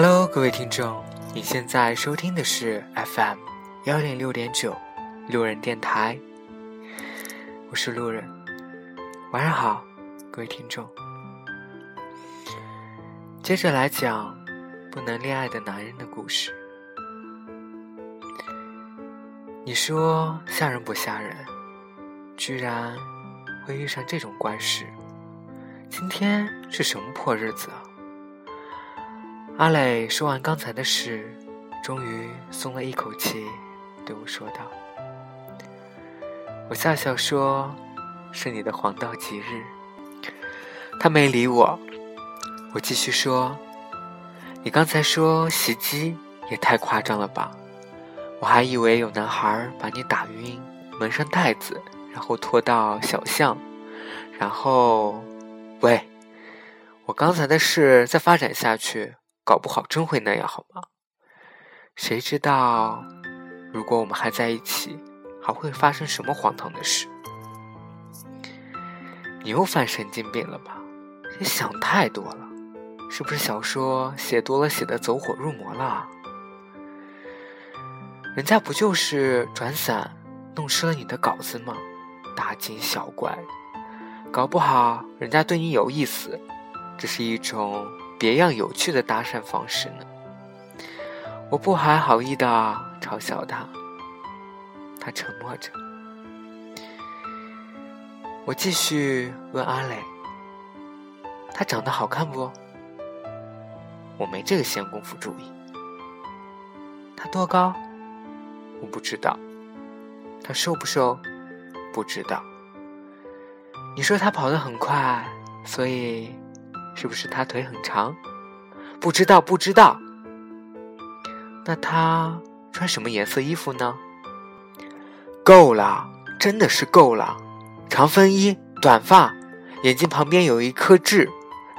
Hello，各位听众，你现在收听的是 FM 幺零六点九路人电台，我是路人，晚上好，各位听众。接着来讲不能恋爱的男人的故事。你说吓人不吓人？居然会遇上这种怪事？今天是什么破日子啊？阿磊说完刚才的事，终于松了一口气，对我说道：“我笑笑说，是你的黄道吉日。”他没理我，我继续说：“你刚才说袭击也太夸张了吧？我还以为有男孩把你打晕，蒙上袋子，然后拖到小巷，然后……喂，我刚才的事再发展下去。”搞不好真会那样，好吗？谁知道，如果我们还在一起，还会发生什么荒唐的事？你又犯神经病了吧？你想太多了，是不是小说写多了，写的走火入魔了？人家不就是转伞弄湿了你的稿子吗？大惊小怪，搞不好人家对你有意思，这是一种。别样有趣的搭讪方式呢？我不怀好意的嘲笑他，他沉默着。我继续问阿磊：“他长得好看不？”我没这个闲工夫注意。他多高？我不知道。他瘦不瘦？不知道。你说他跑得很快，所以。是不是他腿很长？不知道，不知道。那他穿什么颜色衣服呢？够了，真的是够了。长风衣，短发，眼睛旁边有一颗痣，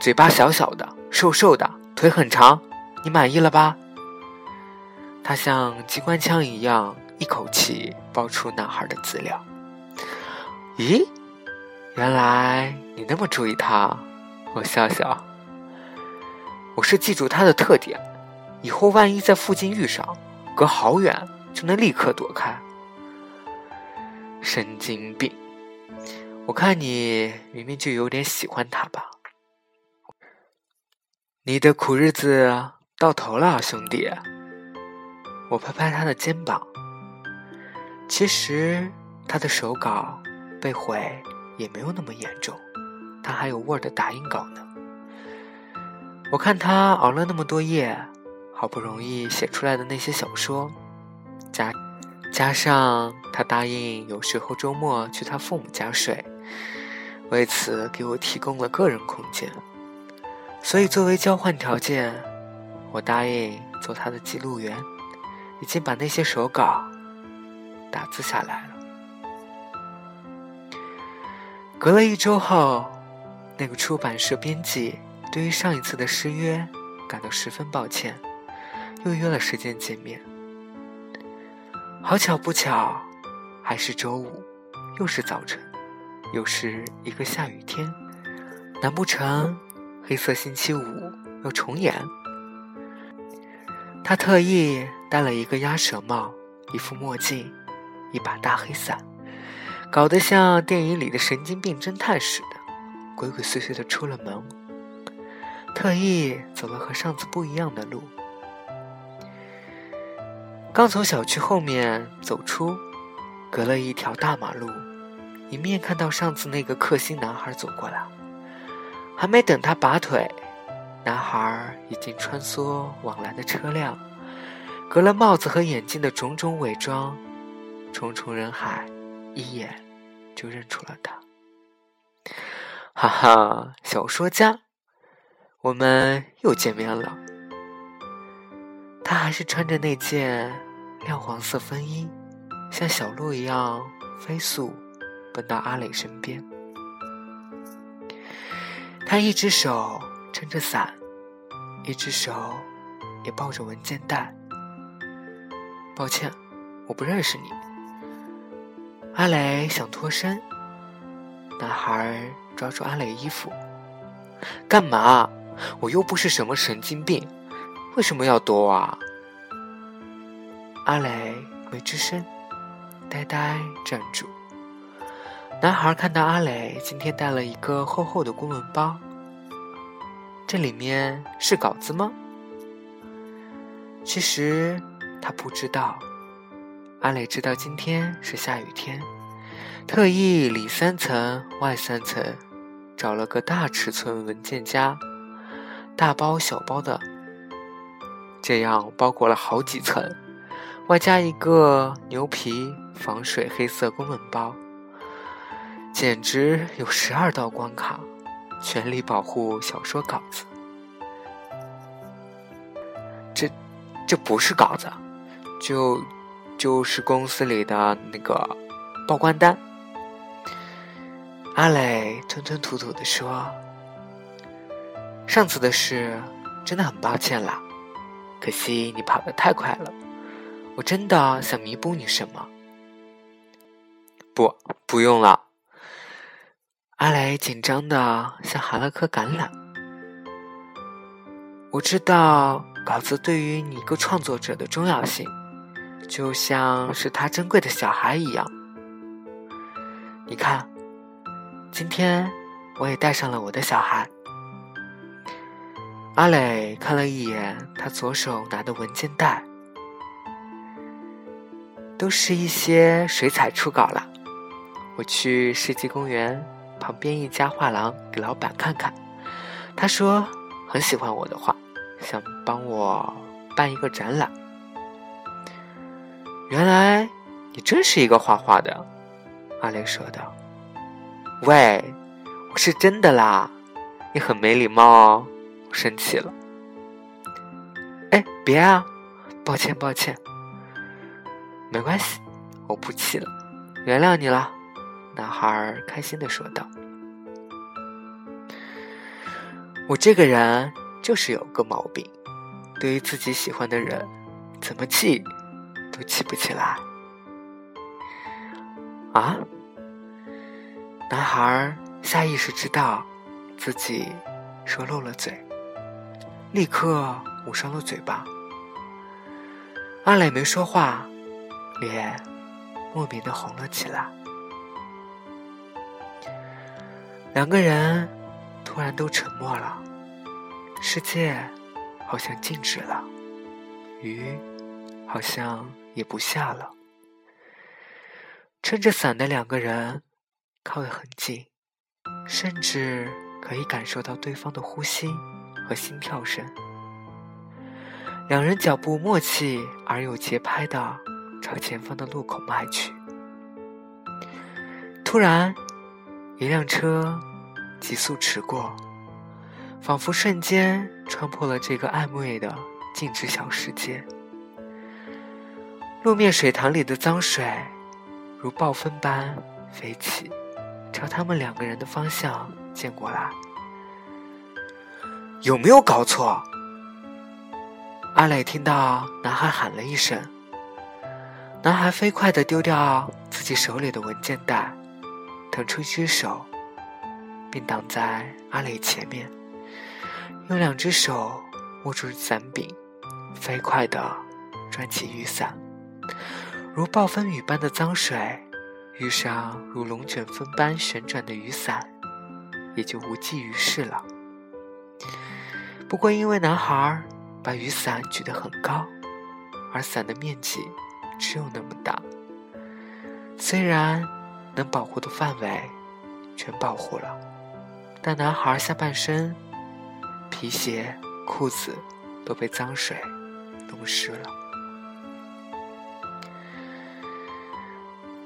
嘴巴小小的，瘦瘦的，腿很长。你满意了吧？他像机关枪一样，一口气爆出男孩的资料。咦，原来你那么注意他。我笑笑，我是记住他的特点，以后万一在附近遇上，隔好远就能立刻躲开。神经病！我看你明明就有点喜欢他吧？你的苦日子到头了，兄弟。我拍拍他的肩膀。其实他的手稿被毁也没有那么严重。他还有 Word 打印稿呢。我看他熬了那么多夜，好不容易写出来的那些小说，加加上他答应有时候周末去他父母家睡，为此给我提供了个人空间。所以作为交换条件，我答应做他的记录员，已经把那些手稿打字下来了。隔了一周后。那个出版社编辑对于上一次的失约感到十分抱歉，又约了时间见面。好巧不巧，还是周五，又是早晨，又是一个下雨天。难不成黑色星期五要重演？他特意戴了一个鸭舌帽，一副墨镜，一把大黑伞，搞得像电影里的神经病侦探似的。鬼鬼祟祟的出了门，特意走了和上次不一样的路。刚从小区后面走出，隔了一条大马路，迎面看到上次那个克星男孩走过来。还没等他拔腿，男孩已经穿梭往来的车辆，隔了帽子和眼镜的种种伪装，重重人海，一眼就认出了他。哈哈，小说家，我们又见面了。他还是穿着那件亮黄色风衣，像小鹿一样飞速奔到阿磊身边。他一只手撑着伞，一只手也抱着文件袋。抱歉，我不认识你。阿磊想脱身，男孩。抓住阿磊衣服，干嘛？我又不是什么神经病，为什么要躲啊？阿磊没吱声，呆呆站住。男孩看到阿磊今天带了一个厚厚的公文包，这里面是稿子吗？其实他不知道。阿磊知道今天是下雨天，特意里三层外三层，找了个大尺寸文件夹，大包小包的，这样包裹了好几层，外加一个牛皮防水黑色公文包。简直有十二道关卡，全力保护小说稿子。这，这不是稿子，就就是公司里的那个报关单。阿磊吞吞吐吐的说：“上次的事真的很抱歉啦，可惜你跑得太快了。我真的想弥补你什么？不，不用了。”阿雷紧张的像含了颗橄榄。我知道稿子对于你一个创作者的重要性，就像是他珍贵的小孩一样。你看，今天我也带上了我的小孩。阿磊看了一眼他左手拿的文件袋，都是一些水彩初稿了。我去世纪公园。旁边一家画廊给老板看看，他说很喜欢我的画，想帮我办一个展览。原来你真是一个画画的，阿雷说道。喂，我是真的啦，你很没礼貌哦，我生气了。哎，别啊，抱歉抱歉，没关系，我不气了，原谅你了。男孩开心的说道：“我这个人就是有个毛病，对于自己喜欢的人，怎么气都气不起来。”啊！男孩下意识知道自己说漏了嘴，立刻捂上了嘴巴。阿磊没说话，脸莫名的红了起来。两个人突然都沉默了，世界好像静止了，雨好像也不下了。撑着伞的两个人靠得很近，甚至可以感受到对方的呼吸和心跳声。两人脚步默契而有节拍的朝前方的路口迈去。突然，一辆车。急速驰过，仿佛瞬间穿破了这个暧昧的静止小世界。路面水塘里的脏水如暴风般飞起，朝他们两个人的方向见过来。有没有搞错？阿磊听到男孩喊了一声，男孩飞快地丢掉自己手里的文件袋，腾出一只手。并挡在阿磊前面，用两只手握住伞柄，飞快地转起雨伞。如暴风雨般的脏水遇上如龙卷风般旋转的雨伞，也就无济于事了。不过，因为男孩把雨伞举得很高，而伞的面积只有那么大，虽然能保护的范围全保护了。但男孩下半身、皮鞋、裤子都被脏水弄湿了。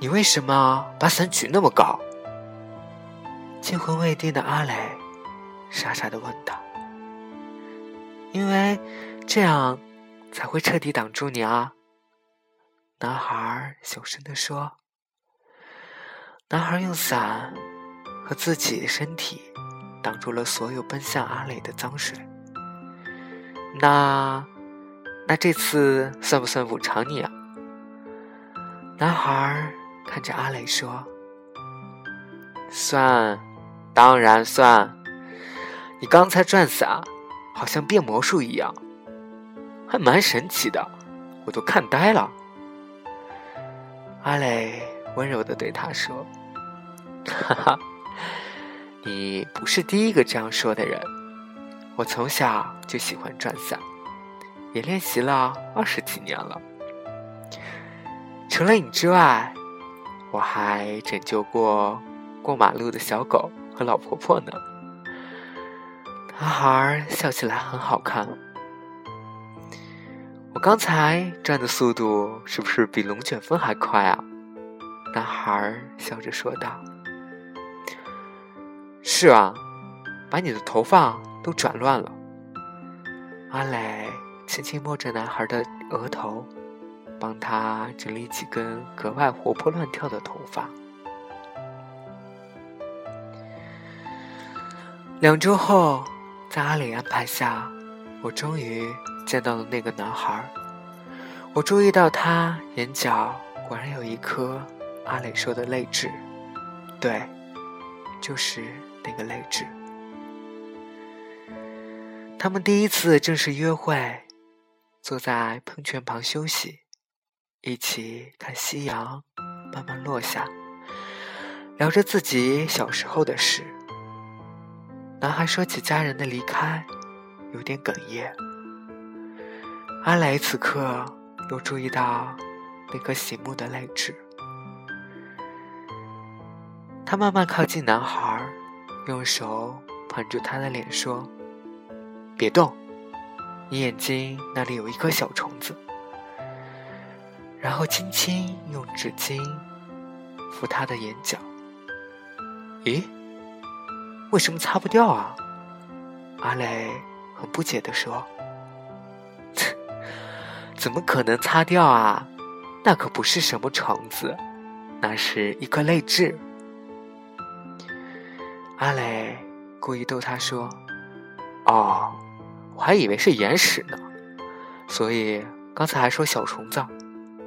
你为什么把伞举那么高？惊魂未定的阿磊傻傻的问道。因为这样才会彻底挡住你啊！男孩小声的说。男孩用伞和自己的身体。挡住了所有奔向阿磊的脏水。那，那这次算不算补偿你啊？男孩看着阿磊说：“算，当然算。你刚才转伞，好像变魔术一样。”还蛮神奇的，我都看呆了。阿磊温柔的对他说：“哈哈，你不是第一个这样说的人。我从小就喜欢转伞，也练习了二十几年了。除了你之外，我还拯救过过马路的小狗和老婆婆呢。”男孩笑起来很好看。我刚才转的速度是不是比龙卷风还快啊？男孩笑着说道。是啊，把你的头发都转乱了。阿磊轻轻摸着男孩的额头，帮他整理几根格外活泼乱跳的头发。两周后。在阿磊安排下，我终于见到了那个男孩。我注意到他眼角果然有一颗阿磊说的泪痣，对，就是那个泪痣。他们第一次正式约会，坐在喷泉旁休息，一起看夕阳慢慢落下，聊着自己小时候的事。男孩说起家人的离开，有点哽咽。阿雷此刻又注意到那颗醒目的泪痣，他慢慢靠近男孩，用手捧住他的脸说：“别动，你眼睛那里有一颗小虫子。”然后轻轻用纸巾敷他的眼角。咦？为什么擦不掉啊？阿磊很不解地说：“怎么可能擦掉啊？那可不是什么虫子，那是一颗泪痣。”阿磊故意逗他说：“哦，我还以为是眼屎呢，所以刚才还说小虫子，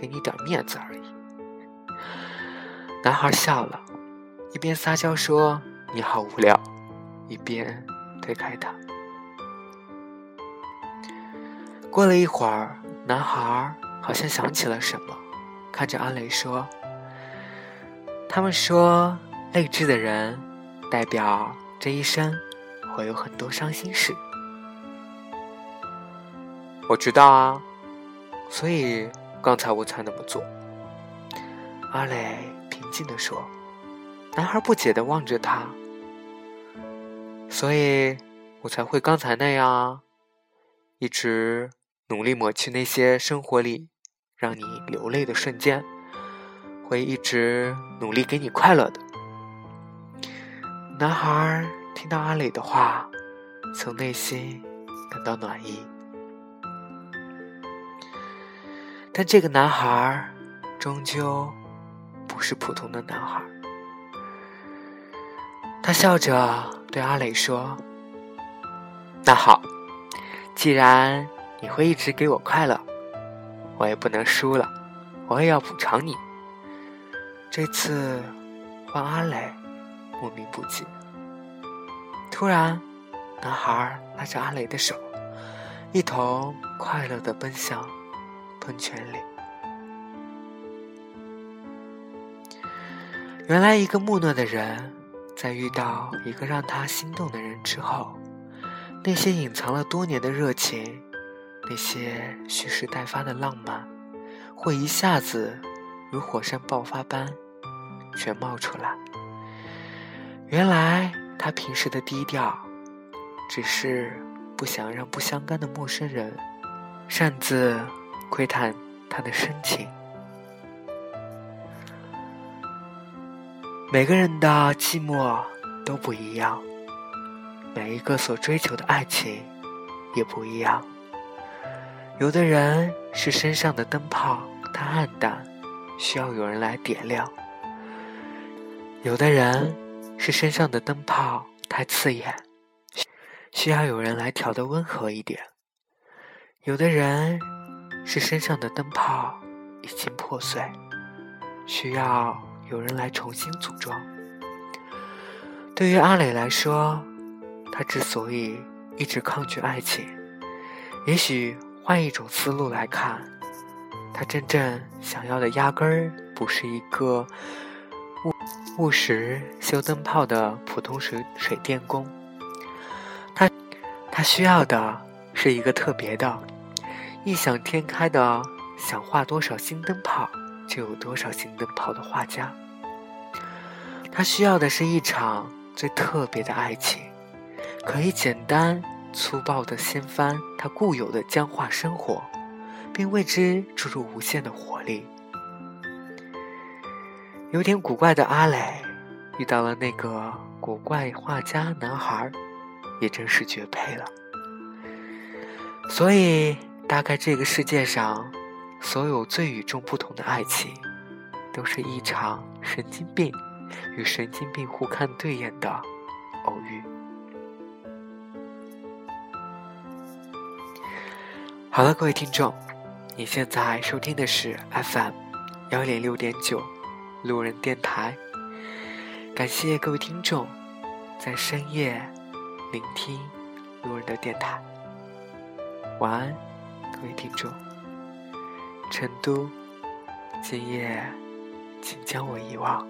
给你点面子而已。”男孩笑了，一边撒娇说。你好无聊，一边推开他。过了一会儿，男孩好像想起了什么，看着阿雷说：“他们说泪痣的人，代表这一生会有很多伤心事。”我知道啊，所以刚才我才那么做。”阿磊平静地说。男孩不解的望着他。所以，我才会刚才那样，一直努力抹去那些生活里让你流泪的瞬间，会一直努力给你快乐的。男孩听到阿磊的话，从内心感到暖意。但这个男孩终究不是普通的男孩。他笑着。对阿磊说：“那好，既然你会一直给我快乐，我也不能输了，我也要补偿你。这次换阿磊，莫名不解。突然，男孩拉着阿磊的手，一同快乐的奔向喷泉里。原来，一个木讷的人。”在遇到一个让他心动的人之后，那些隐藏了多年的热情，那些蓄势待发的浪漫，会一下子如火山爆发般全冒出来。原来他平时的低调，只是不想让不相干的陌生人擅自窥探他的深情。每个人的寂寞都不一样，每一个所追求的爱情也不一样。有的人是身上的灯泡太暗淡，需要有人来点亮；有的人是身上的灯泡太刺眼，需要有人来调的温和一点；有的人是身上的灯泡已经破碎，需要。有人来重新组装。对于阿磊来说，他之所以一直抗拒爱情，也许换一种思路来看，他真正想要的压根儿不是一个务务实修灯泡的普通水水电工，他他需要的是一个特别的、异想天开的，想画多少新灯泡就有多少新灯泡的画家。他需要的是一场最特别的爱情，可以简单粗暴地掀翻他固有的僵化生活，并为之注入无限的活力。有点古怪的阿磊遇到了那个古怪画家男孩，也真是绝配了。所以，大概这个世界上，所有最与众不同的爱情，都是一场神经病。与神经病互看对眼的偶遇。好了，各位听众，你现在收听的是 FM 幺零六点九路人电台。感谢各位听众在深夜聆听路人的电台。晚安，各位听众。成都，今夜，请将我遗忘。